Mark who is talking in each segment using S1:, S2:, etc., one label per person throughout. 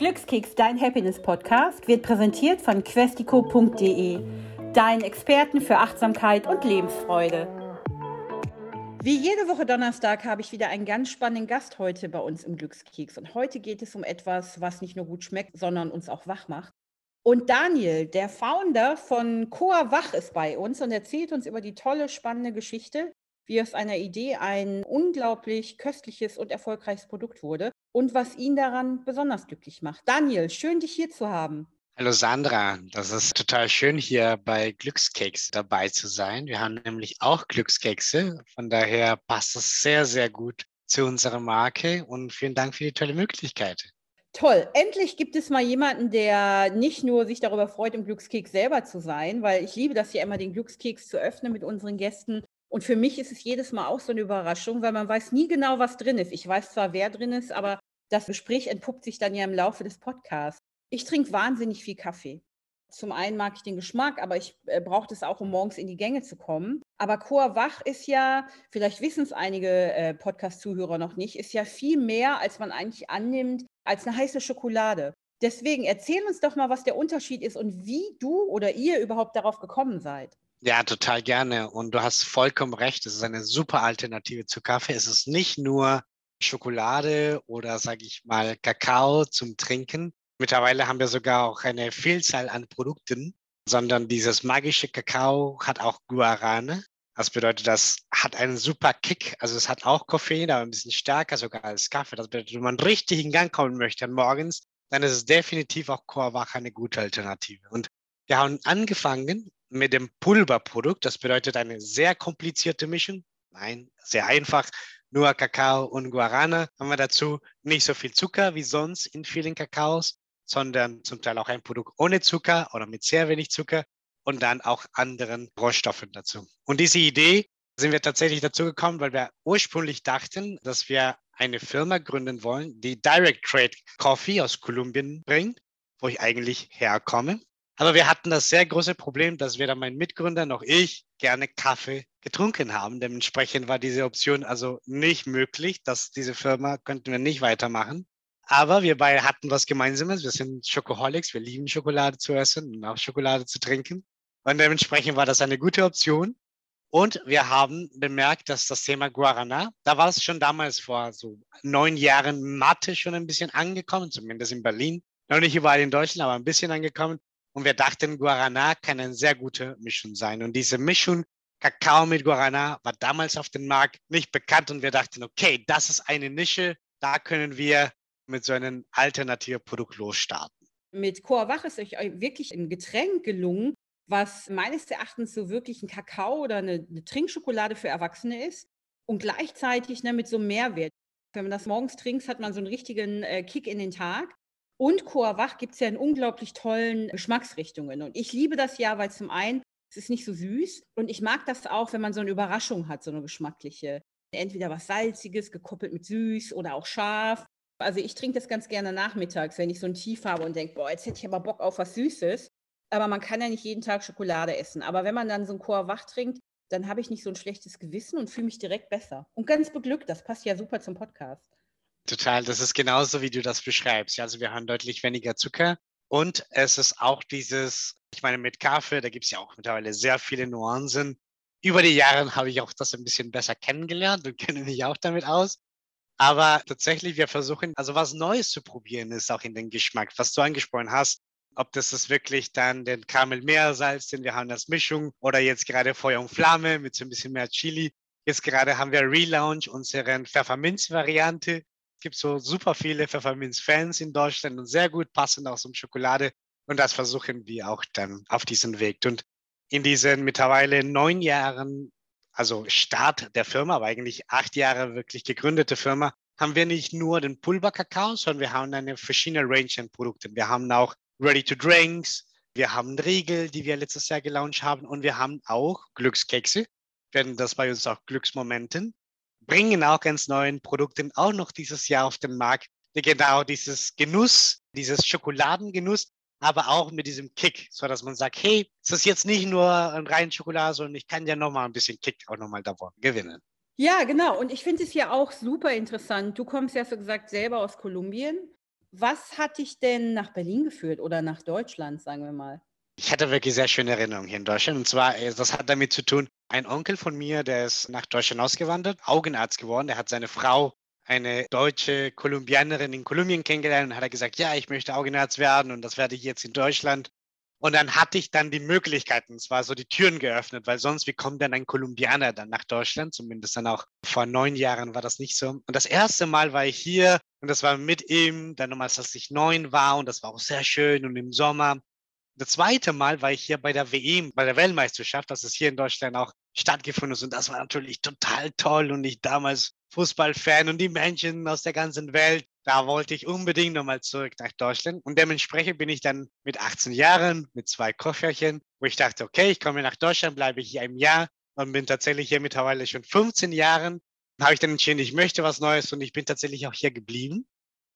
S1: Glückskeks, dein Happiness-Podcast, wird präsentiert von questico.de, deinen Experten für Achtsamkeit und Lebensfreude. Wie jede Woche Donnerstag habe ich wieder einen ganz spannenden Gast heute bei uns im Glückskeks. Und heute geht es um etwas, was nicht nur gut schmeckt, sondern uns auch wach macht. Und Daniel, der Founder von Coa Wach, ist bei uns und erzählt uns über die tolle, spannende Geschichte, wie aus einer Idee ein unglaublich köstliches und erfolgreiches Produkt wurde und was ihn daran besonders glücklich macht. Daniel, schön dich hier zu haben.
S2: Hallo Sandra, das ist total schön hier bei Glückskeks dabei zu sein. Wir haben nämlich auch Glückskekse, von daher passt es sehr, sehr gut zu unserer Marke und vielen Dank für die tolle Möglichkeit.
S1: Toll, endlich gibt es mal jemanden, der nicht nur sich darüber freut, im Glückskeks selber zu sein, weil ich liebe das ja immer, den Glückskeks zu öffnen mit unseren Gästen und für mich ist es jedes Mal auch so eine Überraschung, weil man weiß nie genau, was drin ist. Ich weiß zwar, wer drin ist, aber das Gespräch entpuppt sich dann ja im Laufe des Podcasts. Ich trinke wahnsinnig viel Kaffee. Zum einen mag ich den Geschmack, aber ich äh, brauche das auch, um morgens in die Gänge zu kommen. Aber Chor Wach ist ja, vielleicht wissen es einige äh, Podcast-Zuhörer noch nicht, ist ja viel mehr, als man eigentlich annimmt, als eine heiße Schokolade. Deswegen erzähl uns doch mal, was der Unterschied ist und wie du oder ihr überhaupt darauf gekommen seid.
S2: Ja, total gerne. Und du hast vollkommen recht. Es ist eine super Alternative zu Kaffee. Es ist nicht nur Schokolade oder, sage ich mal, Kakao zum Trinken. Mittlerweile haben wir sogar auch eine Vielzahl an Produkten, sondern dieses magische Kakao hat auch Guarane. Das bedeutet, das hat einen super Kick. Also es hat auch Koffein, aber ein bisschen stärker sogar als Kaffee. Das bedeutet, wenn man richtig in Gang kommen möchte morgens, dann ist es definitiv auch Chorwach eine gute Alternative. Und wir haben angefangen mit dem Pulverprodukt. Das bedeutet eine sehr komplizierte Mischung. Nein, sehr einfach. Nur Kakao und Guarana haben wir dazu. Nicht so viel Zucker wie sonst in vielen Kakaos, sondern zum Teil auch ein Produkt ohne Zucker oder mit sehr wenig Zucker und dann auch anderen Rohstoffen dazu. Und diese Idee sind wir tatsächlich dazu gekommen, weil wir ursprünglich dachten, dass wir eine Firma gründen wollen, die Direct Trade Coffee aus Kolumbien bringt, wo ich eigentlich herkomme. Aber wir hatten das sehr große Problem, dass weder mein Mitgründer noch ich gerne Kaffee getrunken haben. Dementsprechend war diese Option also nicht möglich, dass diese Firma könnten wir nicht weitermachen. Aber wir beide hatten was Gemeinsames. Wir sind Schokoholics. Wir lieben Schokolade zu essen und auch Schokolade zu trinken. Und dementsprechend war das eine gute Option. Und wir haben bemerkt, dass das Thema Guarana, da war es schon damals vor so neun Jahren Mathe schon ein bisschen angekommen, zumindest in Berlin. Noch nicht überall in Deutschland, aber ein bisschen angekommen. Und wir dachten, Guarana kann eine sehr gute Mischung sein. Und diese Mischung Kakao mit Guarana war damals auf dem Markt nicht bekannt. Und wir dachten, okay, das ist eine Nische. Da können wir mit so einem Alternativprodukt losstarten.
S1: Mit Coa ist euch wirklich ein Getränk gelungen, was meines Erachtens so wirklich ein Kakao oder eine, eine Trinkschokolade für Erwachsene ist und gleichzeitig ne, mit so einem Mehrwert. Wenn man das morgens trinkt, hat man so einen richtigen äh, Kick in den Tag. Und Coa Wach gibt es ja in unglaublich tollen Geschmacksrichtungen. Und ich liebe das ja, weil zum einen, es ist nicht so süß. Und ich mag das auch, wenn man so eine Überraschung hat, so eine geschmackliche. Entweder was Salziges, gekoppelt mit süß oder auch scharf. Also ich trinke das ganz gerne nachmittags, wenn ich so ein Tief habe und denke, boah, jetzt hätte ich aber Bock auf was Süßes. Aber man kann ja nicht jeden Tag Schokolade essen. Aber wenn man dann so ein Coa Wach trinkt, dann habe ich nicht so ein schlechtes Gewissen und fühle mich direkt besser. Und ganz beglückt, das passt ja super zum Podcast.
S2: Total, das ist genauso, wie du das beschreibst. Also wir haben deutlich weniger Zucker und es ist auch dieses, ich meine, mit Kaffee, da gibt es ja auch mittlerweile sehr viele Nuancen. Über die Jahre habe ich auch das ein bisschen besser kennengelernt und kenne mich auch damit aus. Aber tatsächlich, wir versuchen, also was Neues zu probieren, ist auch in den Geschmack, was du angesprochen hast. Ob das ist wirklich dann den Karamell-Meersalz, den wir haben als Mischung, oder jetzt gerade Feuer und Flamme mit so ein bisschen mehr Chili. Jetzt gerade haben wir Relaunch, unsere Pfefferminz-Variante, gibt so super viele Pfefferminz-Fans in Deutschland und sehr gut passend auch zum Schokolade. Und das versuchen wir auch dann auf diesen Weg. Und in diesen mittlerweile neun Jahren, also Start der Firma, aber eigentlich acht Jahre wirklich gegründete Firma, haben wir nicht nur den Pulverkakao, sondern wir haben eine verschiedene Range an Produkten. Wir haben auch Ready-to-Drinks, wir haben Riegel, die wir letztes Jahr gelauncht haben und wir haben auch Glückskekse, werden das bei uns auch Glücksmomenten bringen auch ganz neuen Produkte auch noch dieses Jahr auf den Markt, genau dieses Genuss, dieses Schokoladengenuss, aber auch mit diesem Kick, so dass man sagt, hey, es ist jetzt nicht nur ein rein Schokolade, sondern ich kann ja noch mal ein bisschen Kick auch noch mal davon gewinnen.
S1: Ja, genau. Und ich finde es ja auch super interessant. Du kommst ja so gesagt selber aus Kolumbien. Was hat dich denn nach Berlin geführt oder nach Deutschland, sagen wir mal?
S2: Ich hatte wirklich sehr schöne Erinnerungen hier in Deutschland. Und zwar, äh, das hat damit zu tun, ein Onkel von mir, der ist nach Deutschland ausgewandert, Augenarzt geworden. Der hat seine Frau, eine deutsche Kolumbianerin in Kolumbien kennengelernt und hat er gesagt, ja, ich möchte Augenarzt werden und das werde ich jetzt in Deutschland. Und dann hatte ich dann die Möglichkeiten, es war so die Türen geöffnet, weil sonst, wie kommt denn ein Kolumbianer dann nach Deutschland? Zumindest dann auch vor neun Jahren war das nicht so. Und das erste Mal war ich hier und das war mit ihm, dann nochmals, als ich neun war und das war auch sehr schön und im Sommer. Das zweite Mal war ich hier bei der WM, bei der Weltmeisterschaft, das ist hier in Deutschland auch stattgefunden ist. Und das war natürlich total toll. Und ich damals Fußballfan und die Menschen aus der ganzen Welt, da wollte ich unbedingt nochmal zurück nach Deutschland. Und dementsprechend bin ich dann mit 18 Jahren, mit zwei Köfferchen, wo ich dachte, okay, ich komme nach Deutschland, bleibe hier ein Jahr und bin tatsächlich hier mittlerweile schon 15 Jahren. Habe ich dann entschieden, ich möchte was Neues und ich bin tatsächlich auch hier geblieben.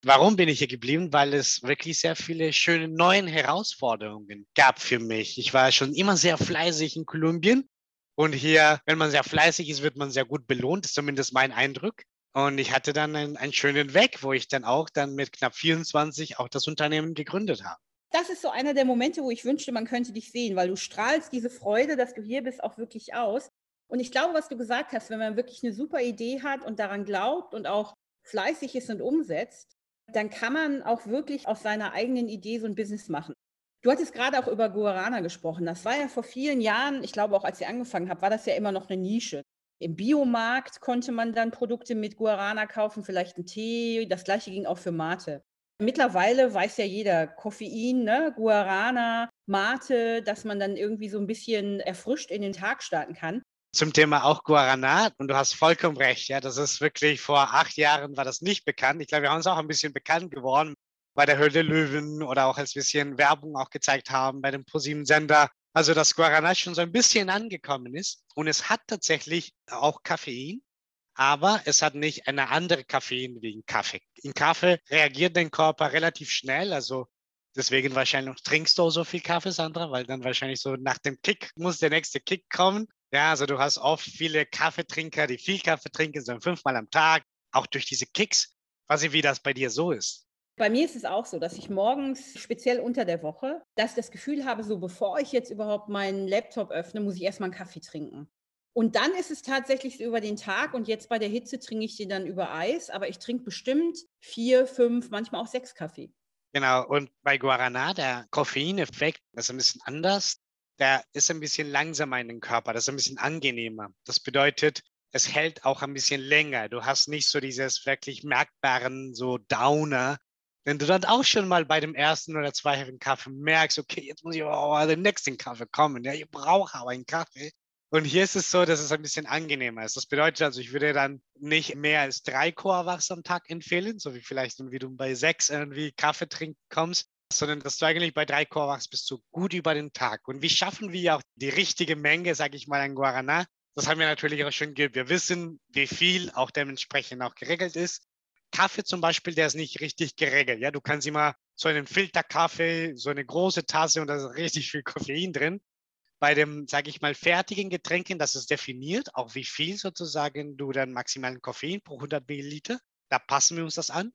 S2: Warum bin ich hier geblieben? Weil es wirklich sehr viele schöne neue Herausforderungen gab für mich. Ich war schon immer sehr fleißig in Kolumbien und hier, wenn man sehr fleißig ist, wird man sehr gut belohnt, ist zumindest mein Eindruck. Und ich hatte dann einen, einen schönen Weg, wo ich dann auch dann mit knapp 24 auch das Unternehmen gegründet habe.
S1: Das ist so einer der Momente, wo ich wünschte, man könnte dich sehen, weil du strahlst diese Freude, dass du hier bist, auch wirklich aus. Und ich glaube, was du gesagt hast, wenn man wirklich eine super Idee hat und daran glaubt und auch fleißig ist und umsetzt, dann kann man auch wirklich aus seiner eigenen Idee so ein Business machen. Du hattest gerade auch über Guarana gesprochen. Das war ja vor vielen Jahren, ich glaube auch als ich angefangen habe, war das ja immer noch eine Nische. Im Biomarkt konnte man dann Produkte mit Guarana kaufen, vielleicht einen Tee. Das gleiche ging auch für Mate. Mittlerweile weiß ja jeder, Koffein, ne? Guarana, Mate, dass man dann irgendwie so ein bisschen erfrischt in den Tag starten kann.
S2: Zum Thema auch Guarana, und du hast vollkommen recht, ja, das ist wirklich vor acht Jahren war das nicht bekannt. Ich glaube, wir haben uns auch ein bisschen bekannt geworden bei der Höhle Löwen oder auch als wir bisschen Werbung auch gezeigt haben bei dem ProSieben-Sender. Also, dass Guarana schon so ein bisschen angekommen ist. Und es hat tatsächlich auch Koffein, aber es hat nicht eine andere Koffein wie in Kaffee. In Kaffee reagiert dein Körper relativ schnell. Also, deswegen wahrscheinlich trinkst du auch so viel Kaffee, Sandra, weil dann wahrscheinlich so nach dem Kick muss der nächste Kick kommen. Ja, also du hast oft viele Kaffeetrinker, die viel Kaffee trinken, so fünfmal am Tag, auch durch diese Kicks. Weiß ich, wie das bei dir so ist.
S1: Bei mir ist es auch so, dass ich morgens, speziell unter der Woche, dass ich das Gefühl habe, so bevor ich jetzt überhaupt meinen Laptop öffne, muss ich erstmal einen Kaffee trinken. Und dann ist es tatsächlich über den Tag und jetzt bei der Hitze trinke ich den dann über Eis, aber ich trinke bestimmt vier, fünf, manchmal auch sechs Kaffee.
S2: Genau, und bei Guarana, der Koffeineffekt ist ein bisschen anders. Der ist ein bisschen langsamer in den Körper, das ist ein bisschen angenehmer. Das bedeutet, es hält auch ein bisschen länger. Du hast nicht so dieses wirklich merkbaren so Downer, wenn du dann auch schon mal bei dem ersten oder zweiten Kaffee merkst, okay, jetzt muss ich oh, den nächsten Kaffee kommen, ja, ich brauche aber einen Kaffee. Und hier ist es so, dass es ein bisschen angenehmer ist. Das bedeutet also, ich würde dann nicht mehr als drei Koawachs am Tag empfehlen, so wie vielleicht, wie du bei sechs irgendwie Kaffee trinken kommst, sondern dass du eigentlich bei drei Koawachs bist du gut über den Tag. Und wie schaffen wir auch die richtige Menge, sage ich mal, an Guarana? Das haben wir natürlich auch schon gehört. Wir wissen, wie viel auch dementsprechend auch geregelt ist. Kaffee zum Beispiel, der ist nicht richtig geregelt. Ja, du kannst immer so einen Filterkaffee, so eine große Tasse und da ist richtig viel Koffein drin. Bei dem, sage ich mal, fertigen Getränken, das ist definiert, auch wie viel sozusagen du dann maximalen Koffein pro 100 Milliliter. Da passen wir uns das an.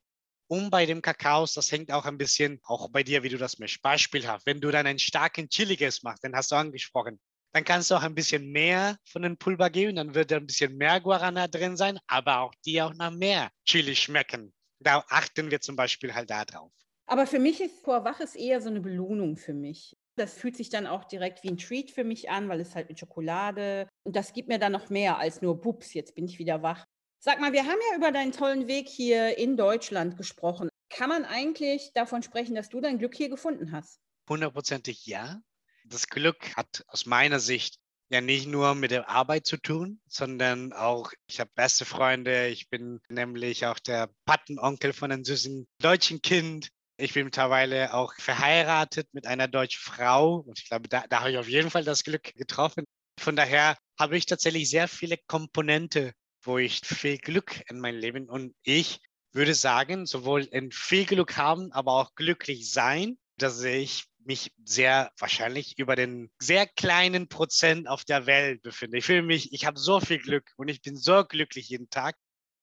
S2: Und bei dem Kakaos, das hängt auch ein bisschen, auch bei dir, wie du das möchtest. Beispielhaft, wenn du dann einen starken Chiliges machst, den hast du angesprochen, dann kannst du auch ein bisschen mehr von dem Pulver geben, dann wird da ein bisschen mehr Guarana drin sein, aber auch die auch nach mehr Chili schmecken. Da achten wir zum Beispiel halt da drauf.
S1: Aber für mich ist Vorwaches eher so eine Belohnung für mich. Das fühlt sich dann auch direkt wie ein Treat für mich an, weil es halt mit Schokolade und das gibt mir dann noch mehr als nur Bups, jetzt bin ich wieder wach. Sag mal, wir haben ja über deinen tollen Weg hier in Deutschland gesprochen. Kann man eigentlich davon sprechen, dass du dein Glück hier gefunden hast?
S2: Hundertprozentig ja das Glück hat aus meiner Sicht ja nicht nur mit der Arbeit zu tun, sondern auch, ich habe beste Freunde. Ich bin nämlich auch der Patenonkel von einem süßen deutschen Kind. Ich bin mittlerweile auch verheiratet mit einer deutschen Frau und ich glaube, da, da habe ich auf jeden Fall das Glück getroffen. Von daher habe ich tatsächlich sehr viele Komponente, wo ich viel Glück in meinem Leben und ich würde sagen, sowohl in viel Glück haben, aber auch glücklich sein, dass ich mich sehr wahrscheinlich über den sehr kleinen Prozent auf der Welt befinde. Ich fühle mich, ich habe so viel Glück und ich bin so glücklich jeden Tag.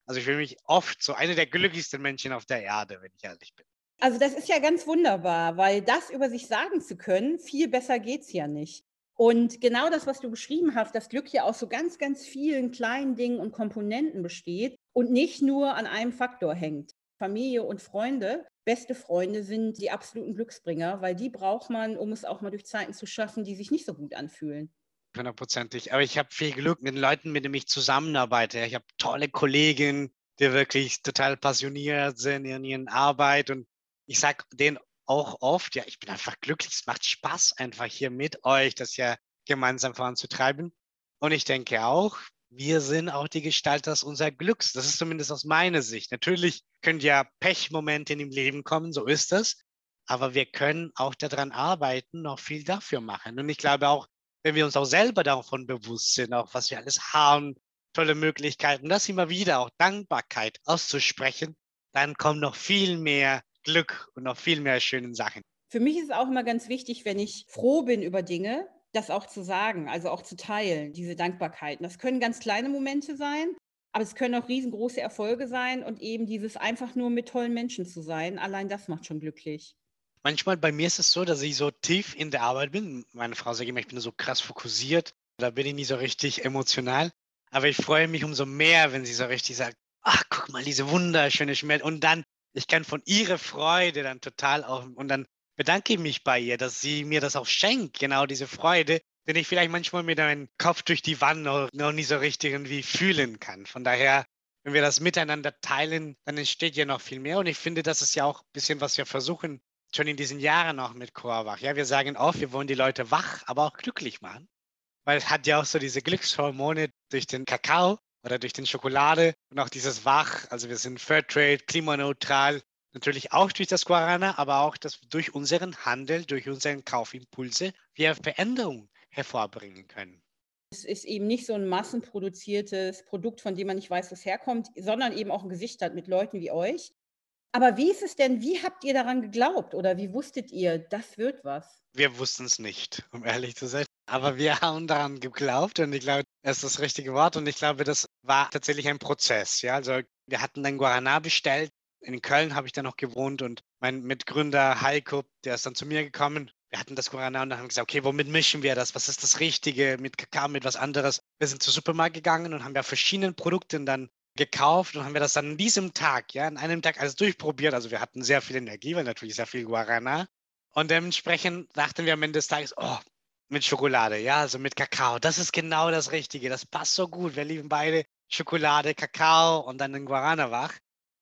S2: Also ich fühle mich oft so einer der glücklichsten Menschen auf der Erde, wenn ich ehrlich bin.
S1: Also das ist ja ganz wunderbar, weil das über sich sagen zu können, viel besser geht es ja nicht. Und genau das, was du beschrieben hast, das Glück ja aus so ganz, ganz vielen kleinen Dingen und Komponenten besteht und nicht nur an einem Faktor hängt. Familie und Freunde, beste Freunde sind die absoluten Glücksbringer, weil die braucht man, um es auch mal durch Zeiten zu schaffen, die sich nicht so gut anfühlen.
S2: Hundertprozentig. Aber ich habe viel Glück mit den Leuten, mit denen ich zusammenarbeite. Ich habe tolle Kollegen, die wirklich total passioniert sind in ihren Arbeit. Und ich sage denen auch oft, ja, ich bin einfach glücklich. Es macht Spaß, einfach hier mit euch das ja gemeinsam voranzutreiben. Und ich denke auch, wir sind auch die Gestalter unser Glücks. Das ist zumindest aus meiner Sicht. Natürlich können ja Pechmomente in dem Leben kommen, so ist es. Aber wir können auch daran arbeiten, noch viel dafür machen. Und ich glaube auch, wenn wir uns auch selber davon bewusst sind, auch was wir alles haben, tolle Möglichkeiten, das immer wieder auch Dankbarkeit auszusprechen, dann kommt noch viel mehr Glück und noch viel mehr schöne Sachen.
S1: Für mich ist es auch immer ganz wichtig, wenn ich froh bin über Dinge, das auch zu sagen, also auch zu teilen, diese Dankbarkeiten. Das können ganz kleine Momente sein, aber es können auch riesengroße Erfolge sein und eben dieses einfach nur mit tollen Menschen zu sein. Allein das macht schon glücklich.
S2: Manchmal bei mir ist es so, dass ich so tief in der Arbeit bin. Meine Frau sagt immer, ich bin so krass fokussiert. Da bin ich nicht so richtig emotional. Aber ich freue mich umso mehr, wenn sie so richtig sagt, ach, guck mal, diese wunderschöne Schmelze. Und dann ich kann von ihrer Freude dann total auch, und dann bedanke ich mich bei ihr, dass sie mir das auch schenkt, genau diese Freude, den ich vielleicht manchmal mit meinem Kopf durch die Wand noch, noch nicht so richtig irgendwie fühlen kann. Von daher, wenn wir das miteinander teilen, dann entsteht ja noch viel mehr. Und ich finde, das ist ja auch ein bisschen, was wir versuchen, schon in diesen Jahren auch mit Chorwach. Ja, wir sagen oft, wir wollen die Leute wach, aber auch glücklich machen. Weil es hat ja auch so diese Glückshormone durch den Kakao, oder durch den Schokolade und auch dieses Wach. Also wir sind Fairtrade, klimaneutral, natürlich auch durch das Guarana, aber auch dass durch unseren Handel, durch unseren Kaufimpulse wir Veränderungen hervorbringen können.
S1: Es ist eben nicht so ein massenproduziertes Produkt, von dem man nicht weiß, wo es herkommt, sondern eben auch ein Gesicht hat mit Leuten wie euch. Aber wie ist es denn, wie habt ihr daran geglaubt oder wie wusstet ihr, das wird was?
S2: Wir wussten es nicht, um ehrlich zu sein. Aber wir haben daran geglaubt und ich glaube, das ist das richtige Wort. Und ich glaube, das war tatsächlich ein Prozess. Ja, also wir hatten dann Guarana bestellt. In Köln habe ich dann noch gewohnt und mein Mitgründer Heiko, der ist dann zu mir gekommen. Wir hatten das Guarana und dann haben gesagt, okay, womit mischen wir das? Was ist das Richtige? Mit Kakao, mit was anderes? Wir sind zum Supermarkt gegangen und haben ja verschiedene Produkte dann gekauft und haben wir das dann an diesem Tag, ja, an einem Tag alles durchprobiert. Also wir hatten sehr viel Energie, weil natürlich sehr viel Guarana. Und dementsprechend dachten wir am Ende des Tages, oh, mit Schokolade, ja, also mit Kakao. Das ist genau das Richtige. Das passt so gut. Wir lieben beide Schokolade, Kakao und dann den Guarana wach.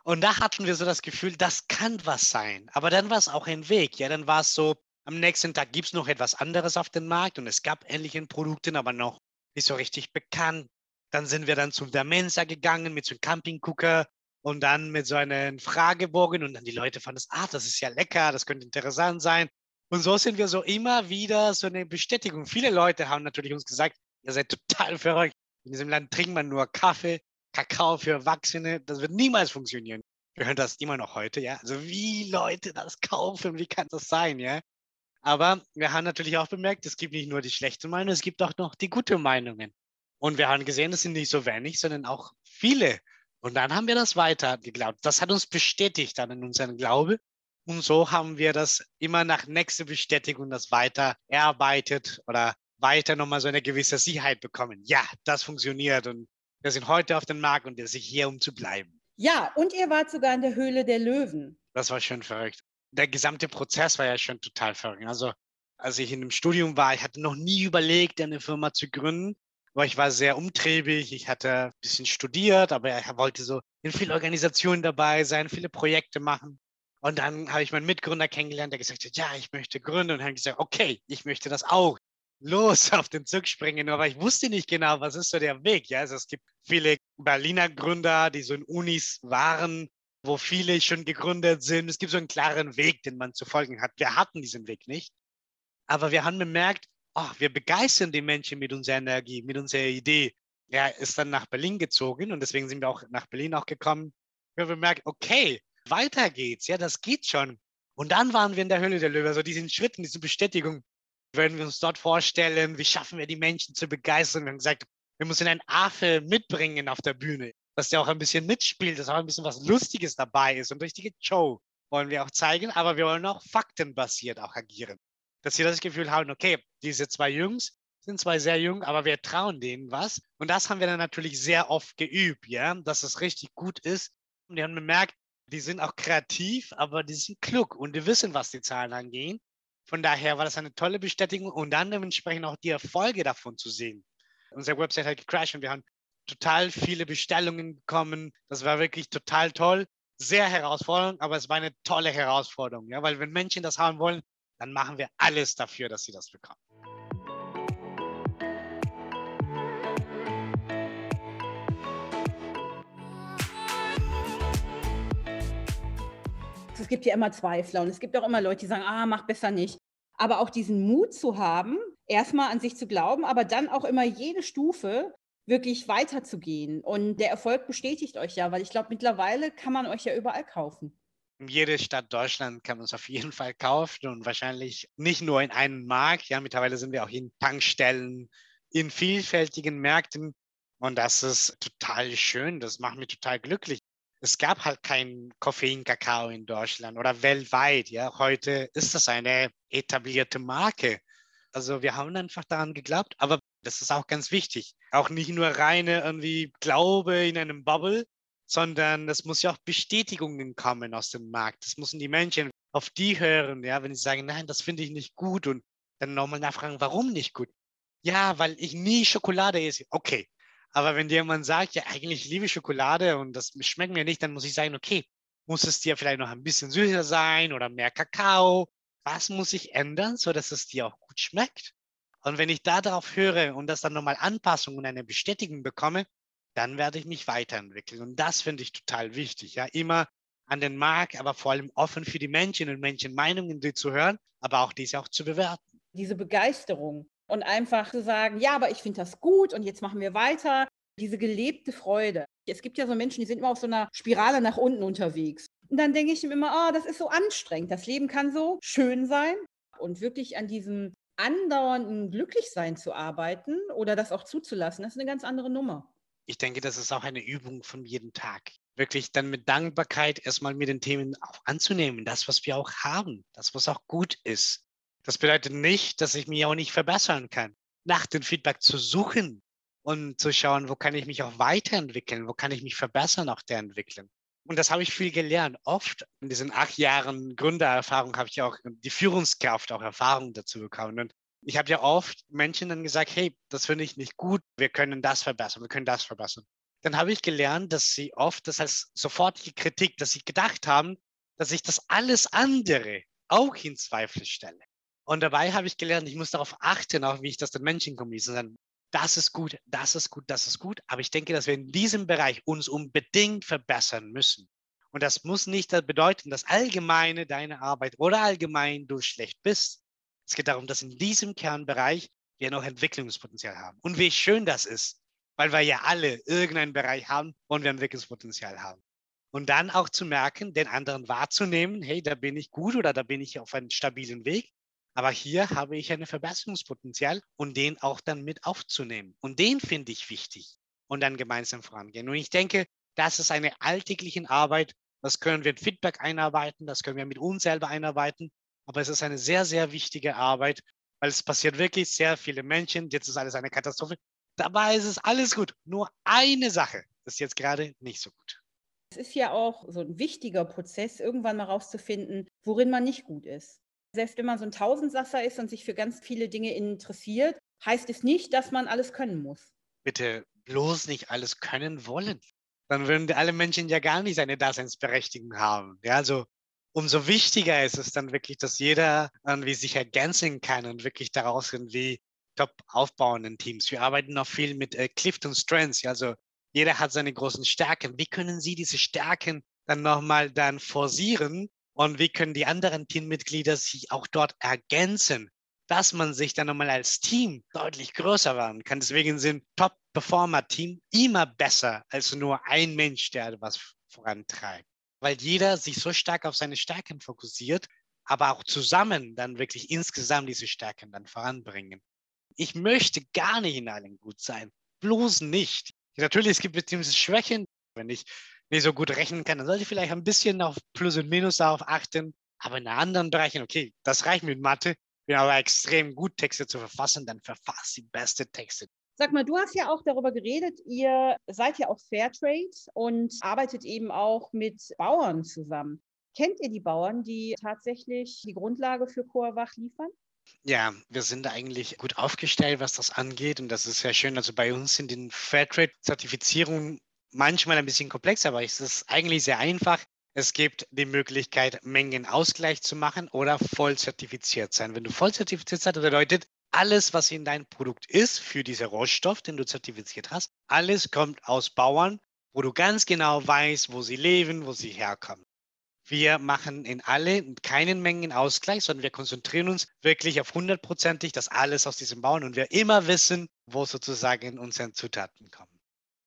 S2: Und da hatten wir so das Gefühl, das kann was sein. Aber dann war es auch ein Weg. Ja, dann war es so, am nächsten Tag gibt es noch etwas anderes auf dem Markt und es gab ähnliche Produkte, aber noch nicht so richtig bekannt. Dann sind wir dann zum Mensa gegangen mit so einem Campingcooker und dann mit so einem Fragebogen und dann die Leute fanden es, ah, das ist ja lecker, das könnte interessant sein. Und so sind wir so immer wieder so eine Bestätigung. Viele Leute haben natürlich uns gesagt, ihr seid total verrückt. In diesem Land trinkt man nur Kaffee, Kakao für Erwachsene. Das wird niemals funktionieren. Wir hören das immer noch heute, ja. Also wie Leute das kaufen, wie kann das sein, ja? Aber wir haben natürlich auch bemerkt, es gibt nicht nur die schlechten Meinungen, es gibt auch noch die guten Meinungen. Und wir haben gesehen, es sind nicht so wenig, sondern auch viele. Und dann haben wir das weiter geglaubt. Das hat uns bestätigt dann in unserem Glaube. Und so haben wir das immer nach nächster Bestätigung das weiter erarbeitet oder weiter nochmal so eine gewisse Sicherheit bekommen. Ja, das funktioniert und wir sind heute auf dem Markt und wir sind hier, um zu bleiben.
S1: Ja, und ihr wart sogar in der Höhle der Löwen.
S2: Das war schon verrückt. Der gesamte Prozess war ja schon total verrückt. Also, als ich in dem Studium war, ich hatte noch nie überlegt, eine Firma zu gründen, aber ich war sehr umtriebig. Ich hatte ein bisschen studiert, aber ich wollte so in vielen Organisationen dabei sein, viele Projekte machen. Und dann habe ich meinen Mitgründer kennengelernt, der gesagt hat, ja, ich möchte gründen. Und habe gesagt, okay, ich möchte das auch. Los, auf den Zug springen. Aber ich wusste nicht genau, was ist so der Weg. Ja, also es gibt viele Berliner Gründer, die so in Unis waren, wo viele schon gegründet sind. Es gibt so einen klaren Weg, den man zu folgen hat. Wir hatten diesen Weg nicht. Aber wir haben bemerkt, oh, wir begeistern die Menschen mit unserer Energie, mit unserer Idee. Er ist dann nach Berlin gezogen und deswegen sind wir auch nach Berlin auch gekommen. Wir haben bemerkt, okay, weiter geht's, ja, das geht schon. Und dann waren wir in der Höhle der Löwe, also diesen Schritt, diese Bestätigung, würden wir uns dort vorstellen, wie schaffen wir die Menschen zu begeistern. Wir haben gesagt, wir müssen einen Affe mitbringen auf der Bühne, dass der auch ein bisschen mitspielt, dass auch ein bisschen was Lustiges dabei ist und richtige Show. wollen wir auch zeigen, aber wir wollen auch faktenbasiert auch agieren. Dass sie das Gefühl haben, okay, diese zwei Jungs sind zwar sehr jung, aber wir trauen denen was. Und das haben wir dann natürlich sehr oft geübt, ja, dass es richtig gut ist. Und die haben bemerkt, die sind auch kreativ, aber die sind klug und die wissen, was die Zahlen angehen. Von daher war das eine tolle Bestätigung und dann dementsprechend auch die Erfolge davon zu sehen. Unsere Website hat gecrashed und wir haben total viele Bestellungen bekommen. Das war wirklich total toll. Sehr herausfordernd, aber es war eine tolle Herausforderung, ja, weil wenn Menschen das haben wollen, dann machen wir alles dafür, dass sie das bekommen.
S1: Es gibt ja immer Zweifler und es gibt auch immer Leute, die sagen, ah, mach besser nicht. Aber auch diesen Mut zu haben, erstmal an sich zu glauben, aber dann auch immer jede Stufe wirklich weiterzugehen. Und der Erfolg bestätigt euch ja, weil ich glaube, mittlerweile kann man euch ja überall kaufen.
S2: In jeder Stadt Deutschland kann es auf jeden Fall kaufen und wahrscheinlich nicht nur in einem Markt. Ja, mittlerweile sind wir auch in Tankstellen, in vielfältigen Märkten. Und das ist total schön. Das macht mich total glücklich es gab halt keinen Koffein-Kakao in Deutschland oder weltweit. Ja, heute ist das eine etablierte Marke. Also wir haben einfach daran geglaubt, aber das ist auch ganz wichtig. Auch nicht nur reine irgendwie Glaube in einem Bubble, sondern es muss ja auch Bestätigungen kommen aus dem Markt. Das müssen die Menschen auf die hören, ja, wenn sie sagen, nein, das finde ich nicht gut und dann nochmal nachfragen, warum nicht gut? Ja, weil ich nie Schokolade esse. Okay, aber wenn dir jemand sagt, ja, eigentlich liebe Schokolade und das schmeckt mir nicht, dann muss ich sagen, okay, muss es dir vielleicht noch ein bisschen süßer sein oder mehr Kakao? Was muss ich ändern, sodass es dir auch gut schmeckt? Und wenn ich darauf höre und das dann nochmal Anpassung und eine Bestätigung bekomme, dann werde ich mich weiterentwickeln. Und das finde ich total wichtig. Ja, immer an den Markt, aber vor allem offen für die Menschen und Menschenmeinungen die zu hören, aber auch diese auch zu bewerten.
S1: Diese Begeisterung, und einfach zu sagen, ja, aber ich finde das gut und jetzt machen wir weiter. Diese gelebte Freude. Es gibt ja so Menschen, die sind immer auf so einer Spirale nach unten unterwegs. Und dann denke ich mir immer, oh, das ist so anstrengend. Das Leben kann so schön sein. Und wirklich an diesem andauernden Glücklichsein zu arbeiten oder das auch zuzulassen, das ist eine ganz andere Nummer.
S2: Ich denke, das ist auch eine Übung von jedem Tag. Wirklich dann mit Dankbarkeit erstmal mit den Themen auch anzunehmen, das, was wir auch haben, das, was auch gut ist. Das bedeutet nicht, dass ich mich auch nicht verbessern kann. Nach dem Feedback zu suchen und zu schauen, wo kann ich mich auch weiterentwickeln, wo kann ich mich verbessern auch der Entwicklung. Und das habe ich viel gelernt. Oft in diesen acht Jahren Gründererfahrung habe ich auch die Führungskraft, auch Erfahrung dazu bekommen. Und ich habe ja oft Menschen dann gesagt, hey, das finde ich nicht gut, wir können das verbessern, wir können das verbessern. Dann habe ich gelernt, dass sie oft das als sofortige Kritik, dass sie gedacht haben, dass ich das alles andere auch in Zweifel stelle. Und dabei habe ich gelernt, ich muss darauf achten, auch wie ich das den Menschen kommuniziere. Das ist gut, das ist gut, das ist gut. Aber ich denke, dass wir in diesem Bereich uns unbedingt verbessern müssen. Und das muss nicht bedeuten, dass allgemeine deine Arbeit oder allgemein du schlecht bist. Es geht darum, dass in diesem Kernbereich wir noch Entwicklungspotenzial haben. Und wie schön das ist, weil wir ja alle irgendeinen Bereich haben, wo wir Entwicklungspotenzial haben. Und dann auch zu merken, den anderen wahrzunehmen, hey, da bin ich gut oder da bin ich auf einem stabilen Weg. Aber hier habe ich ein Verbesserungspotenzial und den auch dann mit aufzunehmen. Und den finde ich wichtig und dann gemeinsam vorangehen. Und ich denke, das ist eine alltägliche Arbeit. Das können wir in Feedback einarbeiten, das können wir mit uns selber einarbeiten. Aber es ist eine sehr, sehr wichtige Arbeit, weil es passiert wirklich sehr viele Menschen. Jetzt ist alles eine Katastrophe. Dabei ist es alles gut. Nur eine Sache ist jetzt gerade nicht so gut.
S1: Es ist ja auch so ein wichtiger Prozess, irgendwann mal rauszufinden, worin man nicht gut ist. Selbst wenn man so ein Tausendsasser ist und sich für ganz viele Dinge interessiert, heißt es nicht, dass man alles können muss.
S2: Bitte bloß nicht alles können wollen. Dann würden alle Menschen ja gar nicht seine Daseinsberechtigung haben. Ja, also umso wichtiger ist es dann wirklich, dass jeder irgendwie sich ergänzen kann und wirklich daraus irgendwie top aufbauenden Teams. Wir arbeiten noch viel mit äh, Clifton Strengths. Also jeder hat seine großen Stärken. Wie können Sie diese Stärken dann nochmal dann forcieren und wie können die anderen Teammitglieder sich auch dort ergänzen, dass man sich dann nochmal als Team deutlich größer werden kann. Deswegen sind Top-Performer-Team immer besser als nur ein Mensch, der etwas vorantreibt. Weil jeder sich so stark auf seine Stärken fokussiert, aber auch zusammen dann wirklich insgesamt diese Stärken dann voranbringen. Ich möchte gar nicht in allen gut sein. Bloß nicht. Natürlich, es gibt bestimmte Schwächen. Wenn ich nicht so gut rechnen kann, dann sollte ich vielleicht ein bisschen auf Plus und Minus darauf achten. Aber in anderen Bereichen, okay, das reicht mit Mathe. Bin aber extrem gut, Texte zu verfassen, dann verfasst die beste Texte.
S1: Sag mal, du hast ja auch darüber geredet, ihr seid ja auch Fairtrade und arbeitet eben auch mit Bauern zusammen. Kennt ihr die Bauern, die tatsächlich die Grundlage für Coawach liefern?
S2: Ja, wir sind eigentlich gut aufgestellt, was das angeht. Und das ist sehr schön. Also bei uns sind die Fairtrade-Zertifizierungen manchmal ein bisschen komplex, aber es ist eigentlich sehr einfach. Es gibt die Möglichkeit, Mengenausgleich zu machen oder voll zertifiziert sein. Wenn du voll zertifiziert sein, bedeutet, alles, was in deinem Produkt ist, für diesen Rohstoff, den du zertifiziert hast, alles kommt aus Bauern, wo du ganz genau weißt, wo sie leben, wo sie herkommen. Wir machen in alle keinen Mengenausgleich, sondern wir konzentrieren uns wirklich auf hundertprozentig, dass alles aus diesem Bauern und wir immer wissen, wo sozusagen unsere Zutaten kommen.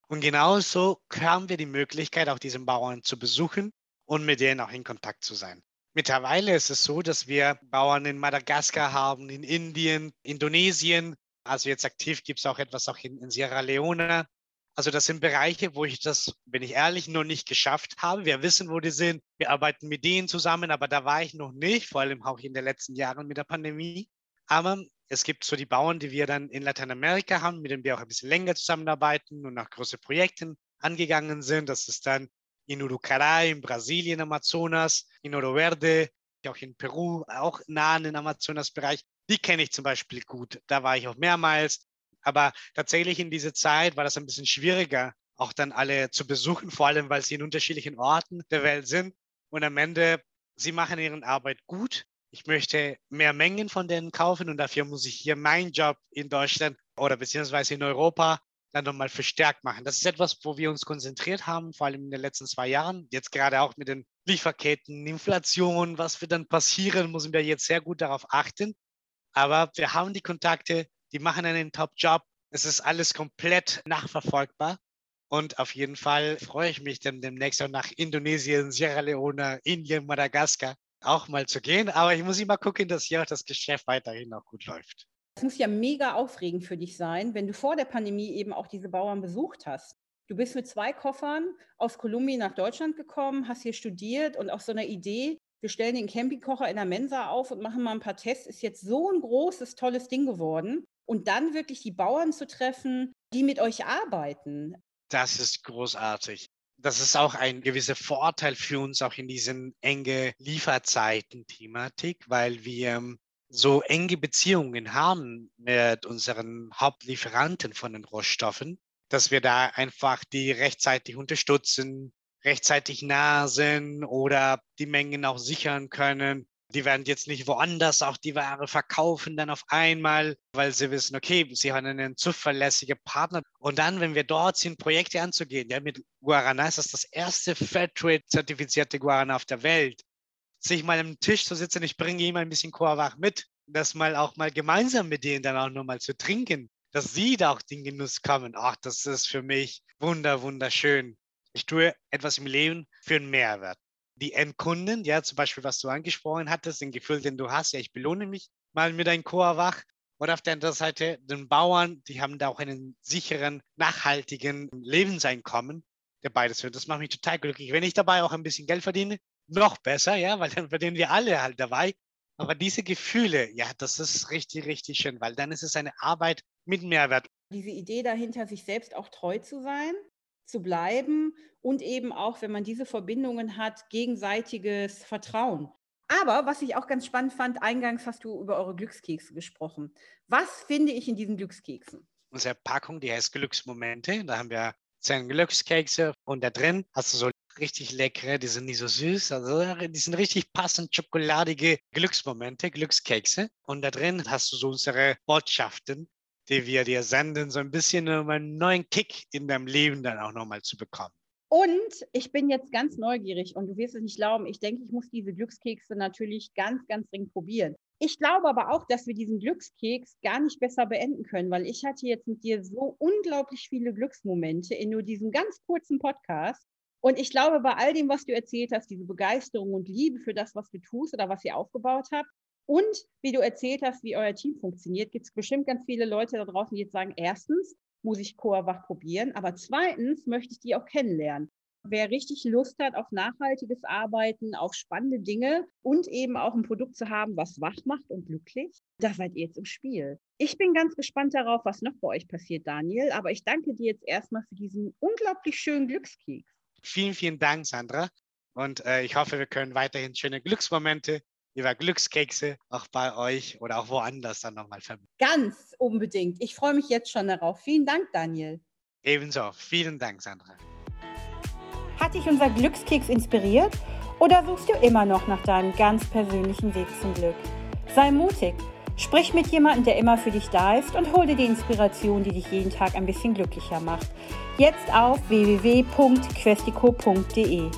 S2: Und genauso haben wir die Möglichkeit, auch diesen Bauern zu besuchen und mit denen auch in Kontakt zu sein. Mittlerweile ist es so, dass wir Bauern in Madagaskar haben, in Indien, Indonesien. Also jetzt aktiv gibt es auch etwas auch in, in Sierra Leone. Also das sind Bereiche, wo ich das, bin ich ehrlich, noch nicht geschafft habe. Wir wissen, wo die sind. Wir arbeiten mit denen zusammen, aber da war ich noch nicht, vor allem auch in den letzten Jahren mit der Pandemie. Aber es gibt so die Bauern, die wir dann in Lateinamerika haben, mit denen wir auch ein bisschen länger zusammenarbeiten und auch große Projekte angegangen sind. Das ist dann in Urucará, in Brasilien, Amazonas, in Oro Verde, auch in Peru, auch nah an den Amazonasbereich. Die kenne ich zum Beispiel gut. Da war ich auch mehrmals. Aber tatsächlich in dieser Zeit war das ein bisschen schwieriger, auch dann alle zu besuchen, vor allem weil sie in unterschiedlichen Orten der Welt sind. Und am Ende, sie machen ihre Arbeit gut. Ich möchte mehr Mengen von denen kaufen und dafür muss ich hier meinen Job in Deutschland oder beziehungsweise in Europa dann nochmal verstärkt machen. Das ist etwas, wo wir uns konzentriert haben, vor allem in den letzten zwei Jahren. Jetzt gerade auch mit den Lieferketten, Inflation, was wird dann passieren, müssen wir jetzt sehr gut darauf achten. Aber wir haben die Kontakte, die machen einen Top-Job. Es ist alles komplett nachverfolgbar. Und auf jeden Fall freue ich mich dann demnächst auch nach Indonesien, Sierra Leone, Indien, Madagaskar auch mal zu gehen. Aber ich muss immer gucken, dass hier auch das Geschäft weiterhin auch gut läuft.
S1: Es muss ja mega aufregend für dich sein, wenn du vor der Pandemie eben auch diese Bauern besucht hast. Du bist mit zwei Koffern aus Kolumbien nach Deutschland gekommen, hast hier studiert und auch so eine Idee, wir stellen den Campingkocher in der Mensa auf und machen mal ein paar Tests, ist jetzt so ein großes, tolles Ding geworden. Und dann wirklich die Bauern zu treffen, die mit euch arbeiten.
S2: Das ist großartig. Das ist auch ein gewisser Vorteil für uns, auch in diesen enge Lieferzeiten-Thematik, weil wir so enge Beziehungen haben mit unseren Hauptlieferanten von den Rohstoffen, dass wir da einfach die rechtzeitig unterstützen, rechtzeitig nah sind oder die Mengen auch sichern können. Die werden jetzt nicht woanders auch die Ware verkaufen, dann auf einmal, weil sie wissen, okay, sie haben einen zuverlässigen Partner. Und dann, wenn wir dort sind, Projekte anzugehen, ja, mit Guarana ist das das erste Fairtrade-zertifizierte Guarana auf der Welt sich mal am Tisch zu sitzen, ich bringe ihm ein bisschen Koawach mit, das mal auch mal gemeinsam mit denen dann auch nochmal zu trinken, dass sie da auch den Genuss kommen. Ach, das ist für mich wunder, wunderschön. Ich tue etwas im Leben für einen Mehrwert. Die Endkunden, ja, zum Beispiel, was du angesprochen hattest, den Gefühl, den du hast, ja, ich belohne mich mal mit einem Koawach. Und auf der anderen Seite den Bauern, die haben da auch einen sicheren, nachhaltigen Lebenseinkommen, der beides wird. Das macht mich total glücklich. Wenn ich dabei auch ein bisschen Geld verdiene, noch besser, ja, weil dann verdienen wir alle halt dabei. Aber diese Gefühle, ja, das ist richtig, richtig schön, weil dann ist es eine Arbeit mit Mehrwert.
S1: Diese Idee dahinter, sich selbst auch treu zu sein, zu bleiben und eben auch, wenn man diese Verbindungen hat, gegenseitiges Vertrauen. Aber was ich auch ganz spannend fand, eingangs hast du über eure Glückskekse gesprochen. Was finde ich in diesen Glückskeksen?
S2: Unsere Packung, die heißt Glücksmomente. Da haben wir zehn Glückskekse und da drin hast du so richtig leckere, die sind nicht so süß, also die sind richtig passend schokoladige Glücksmomente, Glückskekse. Und da drin hast du so unsere Botschaften, die wir dir senden, so ein bisschen einen neuen Kick in deinem Leben dann auch nochmal zu bekommen.
S1: Und ich bin jetzt ganz neugierig und du wirst es nicht glauben, ich denke, ich muss diese Glückskekse natürlich ganz, ganz dringend probieren. Ich glaube aber auch, dass wir diesen Glückskeks gar nicht besser beenden können, weil ich hatte jetzt mit dir so unglaublich viele Glücksmomente in nur diesem ganz kurzen Podcast. Und ich glaube, bei all dem, was du erzählt hast, diese Begeisterung und Liebe für das, was du tust oder was ihr aufgebaut habt, und wie du erzählt hast, wie euer Team funktioniert, gibt es bestimmt ganz viele Leute da draußen, die jetzt sagen, erstens muss ich Coa Wach probieren, aber zweitens möchte ich die auch kennenlernen. Wer richtig Lust hat auf nachhaltiges Arbeiten, auf spannende Dinge und eben auch ein Produkt zu haben, was wach macht und glücklich, da seid ihr jetzt im Spiel. Ich bin ganz gespannt darauf, was noch bei euch passiert, Daniel. Aber ich danke dir jetzt erstmal für diesen unglaublich schönen Glückskeks.
S2: Vielen, vielen Dank, Sandra. Und äh, ich hoffe, wir können weiterhin schöne Glücksmomente über Glückskekse auch bei euch oder auch woanders dann nochmal verbinden.
S1: Ganz unbedingt. Ich freue mich jetzt schon darauf. Vielen Dank, Daniel.
S2: Ebenso. Vielen Dank, Sandra.
S1: Hat dich unser Glückskeks inspiriert oder suchst du immer noch nach deinem ganz persönlichen Weg zum Glück? Sei mutig. Sprich mit jemandem, der immer für dich da ist und hol dir die Inspiration, die dich jeden Tag ein bisschen glücklicher macht. Jetzt auf www.questico.de.